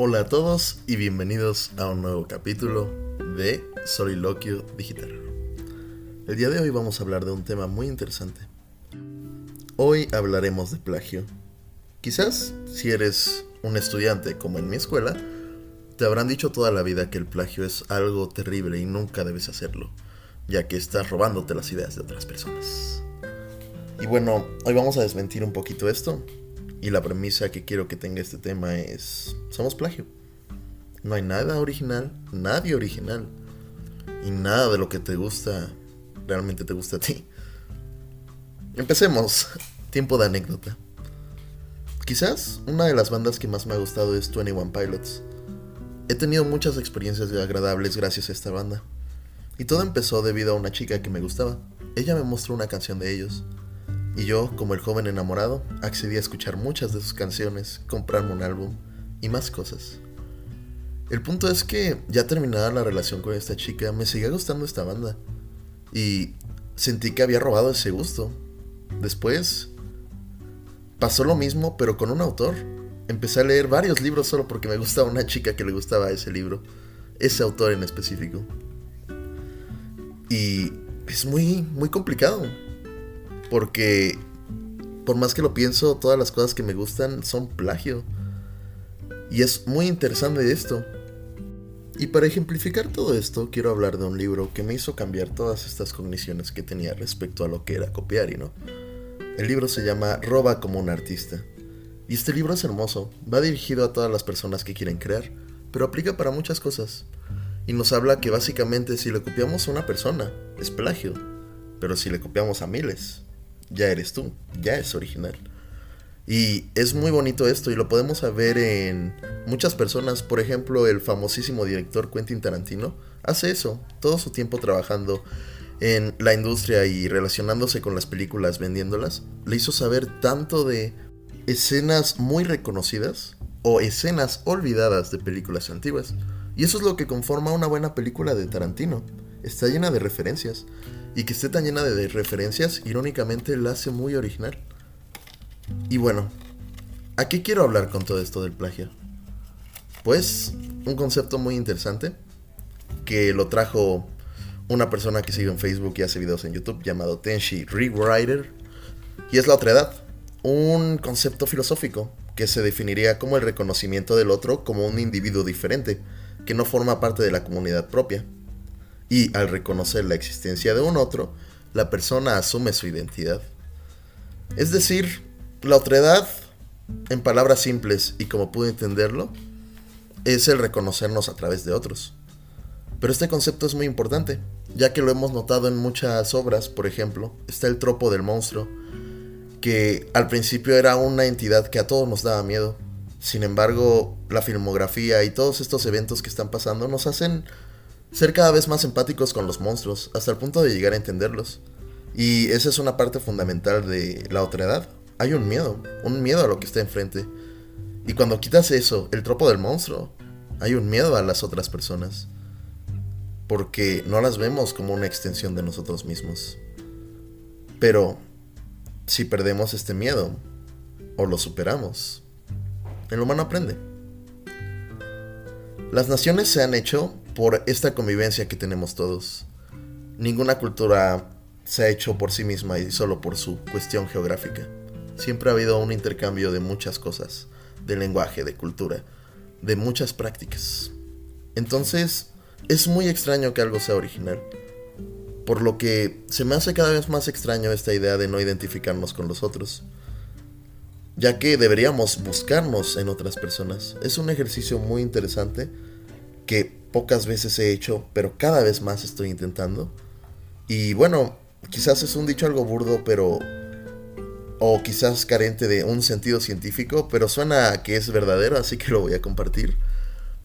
Hola a todos y bienvenidos a un nuevo capítulo de Soliloquio Digital. El día de hoy vamos a hablar de un tema muy interesante. Hoy hablaremos de plagio. Quizás si eres un estudiante como en mi escuela, te habrán dicho toda la vida que el plagio es algo terrible y nunca debes hacerlo, ya que estás robándote las ideas de otras personas. Y bueno, hoy vamos a desmentir un poquito esto y la premisa que quiero que tenga este tema es, somos plagio. No hay nada original, nadie original. Y nada de lo que te gusta realmente te gusta a ti. Empecemos. Tiempo de anécdota. Quizás una de las bandas que más me ha gustado es 21 Pilots. He tenido muchas experiencias agradables gracias a esta banda. Y todo empezó debido a una chica que me gustaba. Ella me mostró una canción de ellos y yo, como el joven enamorado, accedí a escuchar muchas de sus canciones, comprarme un álbum y más cosas. El punto es que, ya terminada la relación con esta chica, me seguía gustando esta banda. Y sentí que había robado ese gusto. Después, pasó lo mismo, pero con un autor. Empecé a leer varios libros solo porque me gustaba una chica que le gustaba ese libro. Ese autor en específico. Y es muy, muy complicado porque, por más que lo pienso, todas las cosas que me gustan son plagio. Y es muy interesante esto. Y para ejemplificar todo esto, quiero hablar de un libro que me hizo cambiar todas estas cogniciones que tenía respecto a lo que era copiar y no. El libro se llama Roba como un artista. Y este libro es hermoso, va dirigido a todas las personas que quieren crear, pero aplica para muchas cosas. Y nos habla que básicamente si le copiamos a una persona, es plagio, pero si le copiamos a miles, ya eres tú, ya es original. Y es muy bonito esto y lo podemos ver en muchas personas. Por ejemplo, el famosísimo director Quentin Tarantino hace eso, todo su tiempo trabajando en la industria y relacionándose con las películas, vendiéndolas. Le hizo saber tanto de escenas muy reconocidas o escenas olvidadas de películas antiguas. Y eso es lo que conforma una buena película de Tarantino. Está llena de referencias. Y que esté tan llena de referencias, irónicamente la hace muy original. Y bueno, ¿a qué quiero hablar con todo esto del plagio? Pues un concepto muy interesante que lo trajo una persona que sigue en Facebook y hace videos en YouTube llamado Tenshi Rewriter. Y es la otra edad. Un concepto filosófico que se definiría como el reconocimiento del otro como un individuo diferente, que no forma parte de la comunidad propia y al reconocer la existencia de un otro, la persona asume su identidad. Es decir, la otredad, en palabras simples y como pude entenderlo, es el reconocernos a través de otros. Pero este concepto es muy importante, ya que lo hemos notado en muchas obras, por ejemplo, está el tropo del monstruo, que al principio era una entidad que a todos nos daba miedo. Sin embargo, la filmografía y todos estos eventos que están pasando nos hacen ser cada vez más empáticos con los monstruos, hasta el punto de llegar a entenderlos. Y esa es una parte fundamental de la otra edad. Hay un miedo, un miedo a lo que está enfrente. Y cuando quitas eso, el tropo del monstruo, hay un miedo a las otras personas. Porque no las vemos como una extensión de nosotros mismos. Pero, si perdemos este miedo, o lo superamos, el humano aprende. Las naciones se han hecho por esta convivencia que tenemos todos. Ninguna cultura se ha hecho por sí misma y solo por su cuestión geográfica. Siempre ha habido un intercambio de muchas cosas, de lenguaje, de cultura, de muchas prácticas. Entonces, es muy extraño que algo sea original. Por lo que se me hace cada vez más extraño esta idea de no identificarnos con los otros. Ya que deberíamos buscarnos en otras personas. Es un ejercicio muy interesante que pocas veces he hecho, pero cada vez más estoy intentando. Y bueno, quizás es un dicho algo burdo, pero... O quizás carente de un sentido científico, pero suena que es verdadero, así que lo voy a compartir.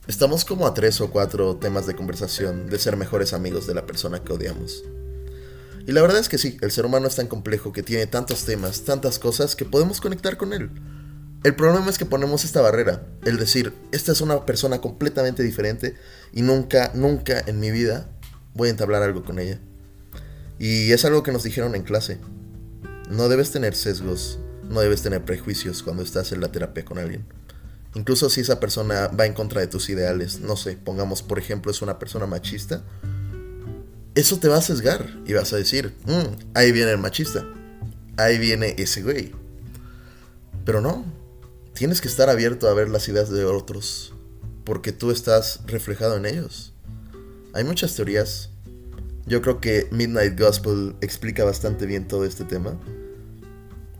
Estamos como a tres o cuatro temas de conversación de ser mejores amigos de la persona que odiamos. Y la verdad es que sí, el ser humano es tan complejo que tiene tantos temas, tantas cosas, que podemos conectar con él. El problema es que ponemos esta barrera, el decir, esta es una persona completamente diferente y nunca, nunca en mi vida voy a entablar algo con ella. Y es algo que nos dijeron en clase. No debes tener sesgos, no debes tener prejuicios cuando estás en la terapia con alguien. Incluso si esa persona va en contra de tus ideales, no sé, pongamos por ejemplo es una persona machista, eso te va a sesgar y vas a decir, mm, ahí viene el machista, ahí viene ese güey. Pero no, tienes que estar abierto a ver las ideas de otros, porque tú estás reflejado en ellos. Hay muchas teorías. Yo creo que Midnight Gospel explica bastante bien todo este tema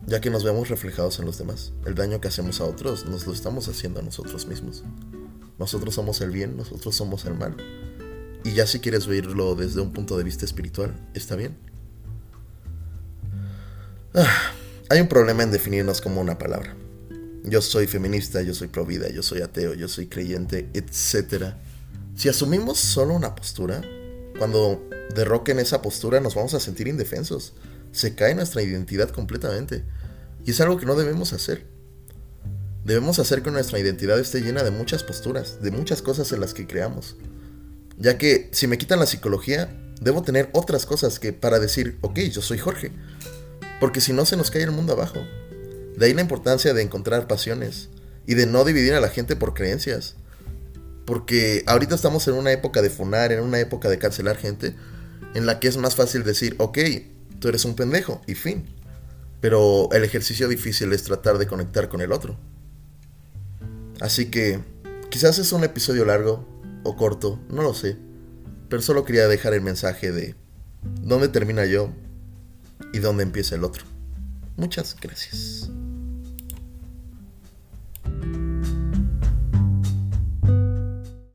ya que nos vemos reflejados en los demás. El daño que hacemos a otros nos lo estamos haciendo a nosotros mismos. Nosotros somos el bien, nosotros somos el mal. Y ya si quieres verlo desde un punto de vista espiritual, está bien. Ah, hay un problema en definirnos como una palabra. Yo soy feminista, yo soy provida, yo soy ateo, yo soy creyente, etc. Si asumimos solo una postura, cuando derroquen esa postura nos vamos a sentir indefensos se cae nuestra identidad completamente. Y es algo que no debemos hacer. Debemos hacer que nuestra identidad esté llena de muchas posturas, de muchas cosas en las que creamos. Ya que si me quitan la psicología, debo tener otras cosas que para decir, ok, yo soy Jorge. Porque si no se nos cae el mundo abajo. De ahí la importancia de encontrar pasiones y de no dividir a la gente por creencias. Porque ahorita estamos en una época de funar, en una época de cancelar gente, en la que es más fácil decir, ok, tú eres un pendejo y fin. Pero el ejercicio difícil es tratar de conectar con el otro. Así que quizás es un episodio largo o corto, no lo sé. Pero solo quería dejar el mensaje de dónde termina yo y dónde empieza el otro. Muchas gracias.